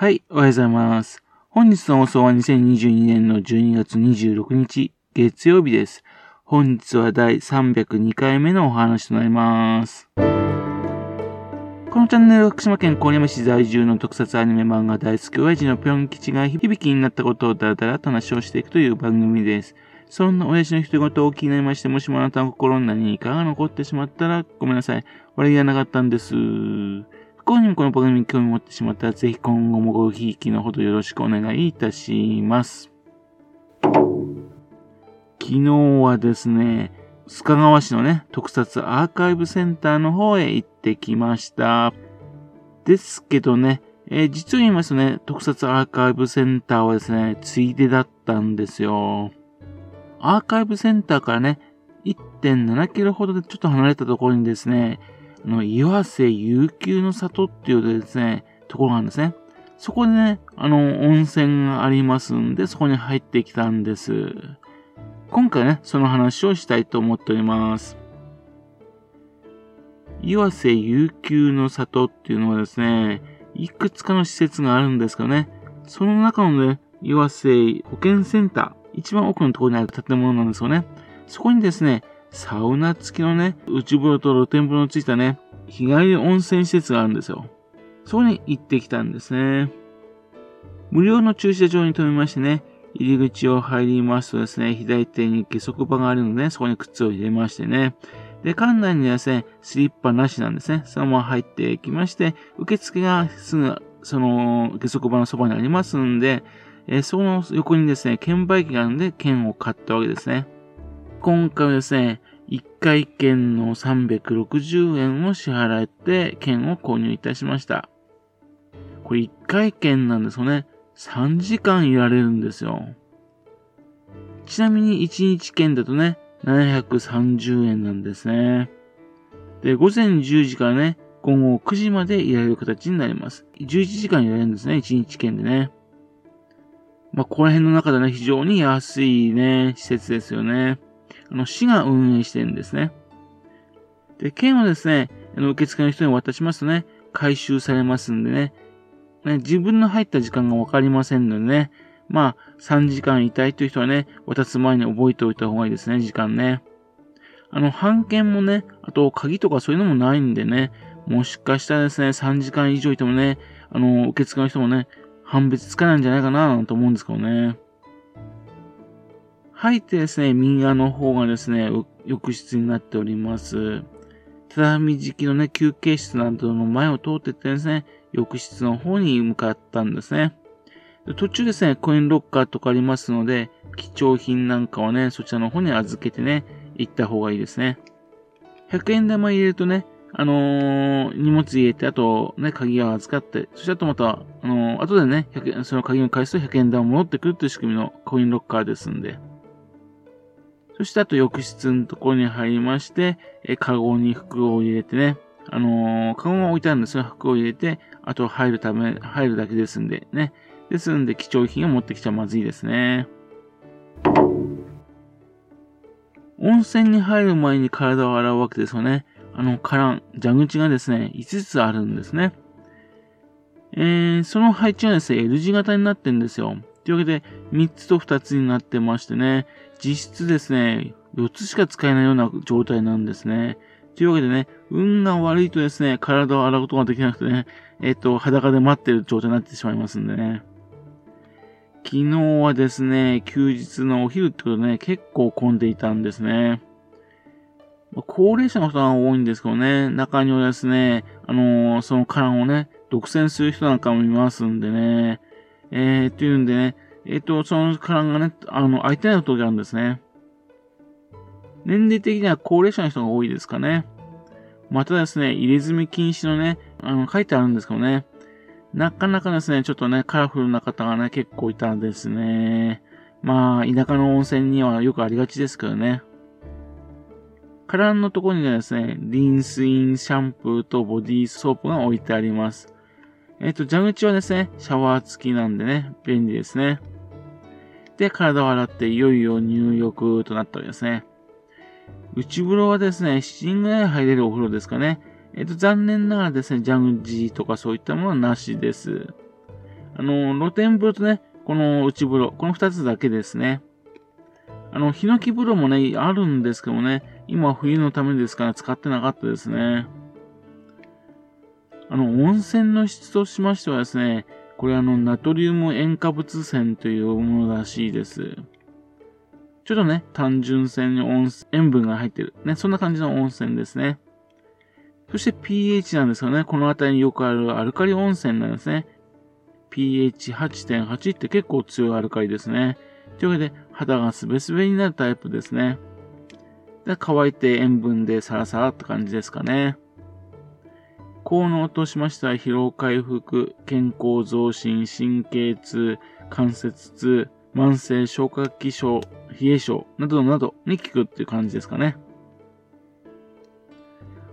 はい、おはようございます。本日の放送は2022年の12月26日、月曜日です。本日は第302回目のお話となります。このチャンネルは福島県郡山市在住の特撮アニメ漫画大好き親父のぴょん吉が響きになったことをだらだらと話をしていくという番組です。そんな親父の独り言を気になりまして、もしもあなたの心に何かが残ってしまったらごめんなさい。悪気がなかったんです。不幸にもこの番組に興味持ってしまったら、ぜひ今後もごひいきのほどよろしくお願いいたします。昨日はですね、須賀川市のね、特撮アーカイブセンターの方へ行ってきました。ですけどね、えー実を言いますとね、特撮アーカイブセンターはですね、ついでだったんですよ。アーカイブセンターからね、1.7キロほどでちょっと離れたところにですね、の、岩瀬悠久の里っていうですね、ところがあるんですね。そこでね、あの、温泉がありますんで、そこに入ってきたんです。今回ね、その話をしたいと思っております。岩瀬悠久の里っていうのはですね、いくつかの施設があるんですけどね、その中のね、岩瀬保健センター、一番奥のところにある建物なんですよね。そこにですね、サウナ付きのね、内風呂と露天風呂のついたね、日帰り温泉施設があるんですよ。そこに行ってきたんですね。無料の駐車場に停めましてね、入り口を入りますとですね、左手に下足場があるので、そこに靴を入れましてね。で、館内にはですね、スリッパなしなんですね。そのまま入ってきまして、受付がすぐ、その、下足場のそばにありますんで、えーその横にですね、券売機があるんで、券を買ったわけですね。今回はですね、1回券の360円を支払って、券を購入いたしました。これ1回券なんですよね。3時間いられるんですよ。ちなみに1日券だとね、730円なんですね。で、午前10時からね、午後9時までいられる形になります。11時間いられるんですね、1日券でね。まあ、この辺の中でね、非常に安いね、施設ですよね。あの、市が運営してるんですね。で、券をですね、あの受付の人に渡しますとね、回収されますんでね、ね自分の入った時間がわかりませんのでね、まあ、3時間いたいという人はね、渡す前に覚えておいた方がいいですね、時間ね。あの、半券もね、あと、鍵とかそういうのもないんでね、もしかしたらですね、3時間以上いてもね、あの、受付の人もね、判別つかないんじゃないかな、なんて思うんですけどね。入ってですね、右側の方がですね、浴室になっております。畳敷きのね、休憩室などの前を通ってってですね、浴室の方に向かったんですね。途中ですね、コインロッカーとかありますので、貴重品なんかはね、そちらの方に預けてね、行った方がいいですね。100円玉入れるとね、あのー荷物入れて、あとね、鍵を預かって、そしてあとまた、あのー後でね、その鍵を返すと100円玉戻ってくるという仕組みのコインロッカーですんで。そしてあと浴室のところに入りまして、え、カゴに服を入れてね、あのーカゴが置いてあるんですが、服を入れて、あと入るため、入るだけですんで、ね。ですんで、貴重品を持ってきちゃまずいですね。温泉に入る前に体を洗うわけですよね。あの、カラン、蛇口がですね、5つあるんですね。えー、その配置はですね、L 字型になってるんですよ。というわけで、3つと2つになってましてね、実質ですね、4つしか使えないような状態なんですね。というわけでね、運が悪いとですね、体を洗うことができなくてね、えっ、と、裸で待ってる状態になってしまいますんでね。昨日はですね、休日のお昼ってことでね、結構混んでいたんですね。高齢者の人が多いんですけどね、中にはですね、あのーそのカランをね、独占する人なんかもいますんでね、えー、っていうんでね、えっ、と、そのカランがね、あの、空いてない時があるんですね。年齢的には高齢者の人が多いですかね。またですね、入れ墨禁止のね、あの、書いてあるんですけどね。なかなかですね、ちょっとね、カラフルな方がね、結構いたんですね。まあ、田舎の温泉にはよくありがちですけどね。カランのところにはですね、リンスインシャンプーとボディーソープが置いてあります。えっ、と、蛇口はですね、シャワー付きなんでね、便利ですね。で、体を洗っていよいよ入浴となったわけですね。内風呂はですね、7人ぐらい入れるお風呂ですかね。えっと、残念ながらですね、ジャグジーとかそういったものはなしです。あの、露天風呂とね、この内風呂、この二つだけですね。あの、ヒノキ風呂もね、あるんですけどもね、今冬のためですから使ってなかったですね。あの、温泉の質としましてはですね、これあの、ナトリウム塩化物泉というものらしいです。ちょっとね、単純泉に温塩分が入ってる。ね、そんな感じの温泉ですね。そして pH なんですよね。この辺りによくあるアルカリ温泉なんですね。pH8.8 って結構強いアルカリですね。というわけで、肌がすべすべになるタイプですね。で乾いて塩分でサラサラって感じですかね。効能としましては疲労回復、健康増進、神経痛、関節痛、慢性消化器症、冷え症などなどに効くっていう感じですかね。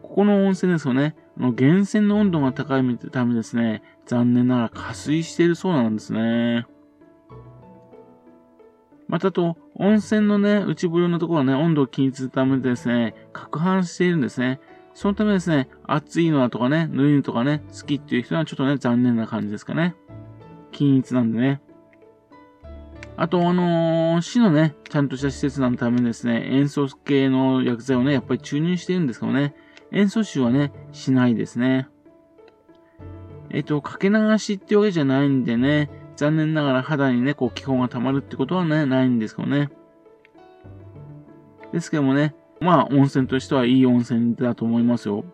ここの温泉ですよね。あの、源泉の温度が高いためですね、残念ながら加水しているそうなんですね。またと、温泉のね、内風呂のところはね、温度を気にするためですね、攪拌しているんですね。そのためですね、暑いのだとかね、ぬいのとかね、好きっていう人はちょっとね、残念な感じですかね。均一なんでね。あと、あのー、市のね、ちゃんとした施設のためにですね、塩素系の薬剤をね、やっぱり注入してるんですけどね、塩素臭はね、しないですね。えっと、かけ流しってわけじゃないんでね、残念ながら肌にね、こう気泡が溜まるってことはね、ないんですけどね。ですけどもね、まあ、温泉としてはいい温泉だと思いますよ。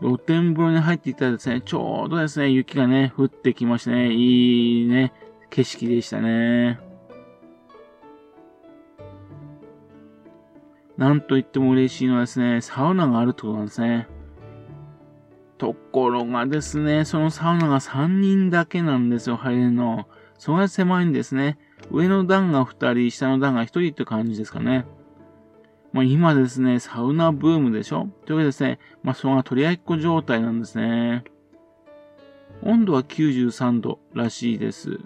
露天風呂に入っていたらですね、ちょうどですね、雪がね、降ってきましてね、いいね、景色でしたね。なんと言っても嬉しいのはですね、サウナがあるってことなんですね。ところがですね、そのサウナが3人だけなんですよ、入れるの。それが狭いんですね。上の段が2人、下の段が1人って感じですかね。まあ、今ですね、サウナブームでしょというわけでですね、まあ、それが取り合いっこ状態なんですね。温度は93度らしいです。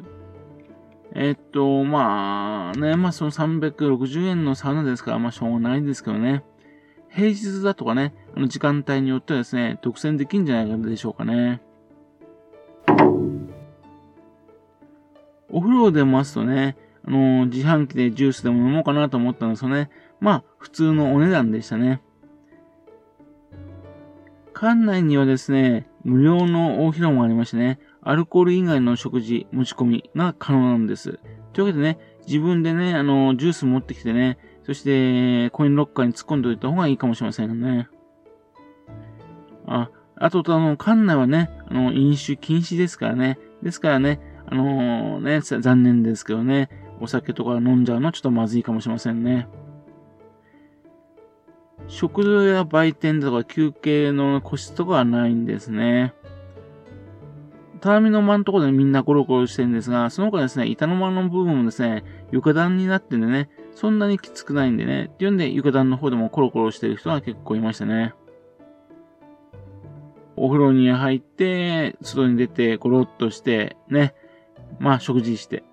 えっと、まあ、ね、まあ、その360円のサウナですから、まあ、しょうがないんですけどね。平日だとかね、あの時間帯によってはですね、独占できるんじゃないかでしょうかね。お風呂でますとね、あのー、自販機でジュースでも飲もうかなと思ったんですよね。まあ、普通のお値段でしたね。館内にはですね、無料の大広間がありましてね、アルコール以外の食事、持ち込みが可能なんです。というわけでね、自分でね、あの、ジュース持ってきてね、そして、コインロッカーに突っ込んでおいた方がいいかもしれませんね。あ、あと、あの、館内はね、あの、飲酒禁止ですからね。ですからね、あのー、ね、残念ですけどね、お酒とか飲んじゃうのはちょっとまずいかもしれませんね。食堂や売店とか休憩の個室とかはないんですね。畳の間のところでみんなゴロゴロしてるんですが、その他ですね、板の間の部分もですね、床暖になってんでね、そんなにきつくないんでね、っていうんで床暖の方でもコロコロしてる人が結構いましたね。お風呂に入って、外に出てゴロッとして、ね、まあ食事して、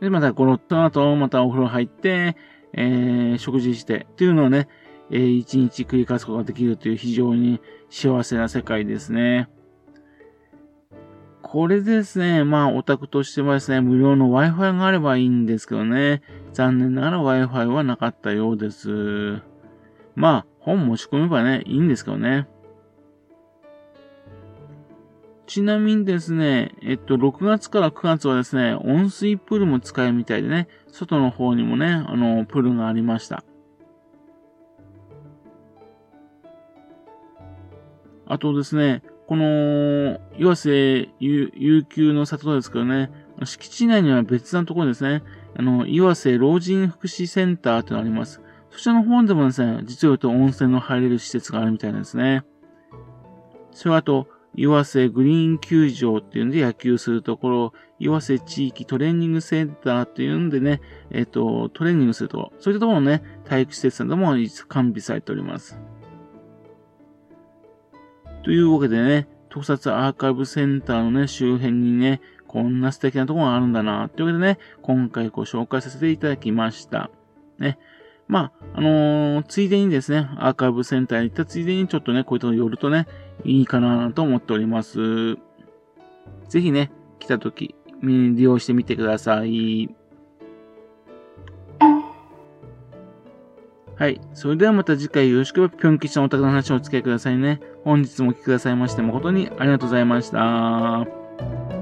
で、またゴロッと後、またお風呂入って、えー、食事して、っていうのをね、えー、一日繰り返すことができるという非常に幸せな世界ですね。これですね、まあ、オタクとしてはですね、無料の Wi-Fi があればいいんですけどね、残念ながら Wi-Fi はなかったようです。まあ、本持ち込めばね、いいんですけどね。ちなみにですね、えっと、6月から9月はですね、温水プールも使えるみたいでね、外の方にもね、あの、プールがありました。あとですね、この、岩瀬悠久の里ですけどね、敷地内には別なところですね、あの、岩瀬老人福祉センターってのがあります。そちらの方でもですね、実は言うと温泉の入れる施設があるみたいなんですね。それはあと、岩瀬グリーン球場っていうんで野球するところ、岩瀬地域トレーニングセンターっていうんでね、えっ、と、トレーニングするところ、そういったところのね、体育施設なども完備されております。というわけでね、特撮アーカイブセンターのね、周辺にね、こんな素敵なところがあるんだな、というわけでね、今回ご紹介させていただきました。ね。まあ、あのー、ついでにですね、アーカイブセンターに行ったついでにちょっとね、こういったの寄るとね、いいかなと思っております。ぜひね、来た時、利用してみてください。はい。それではまた次回よろしくぴょん吉のお宅の話をお付き合いくださいね。本日もお聴きくださいまして誠にありがとうございました。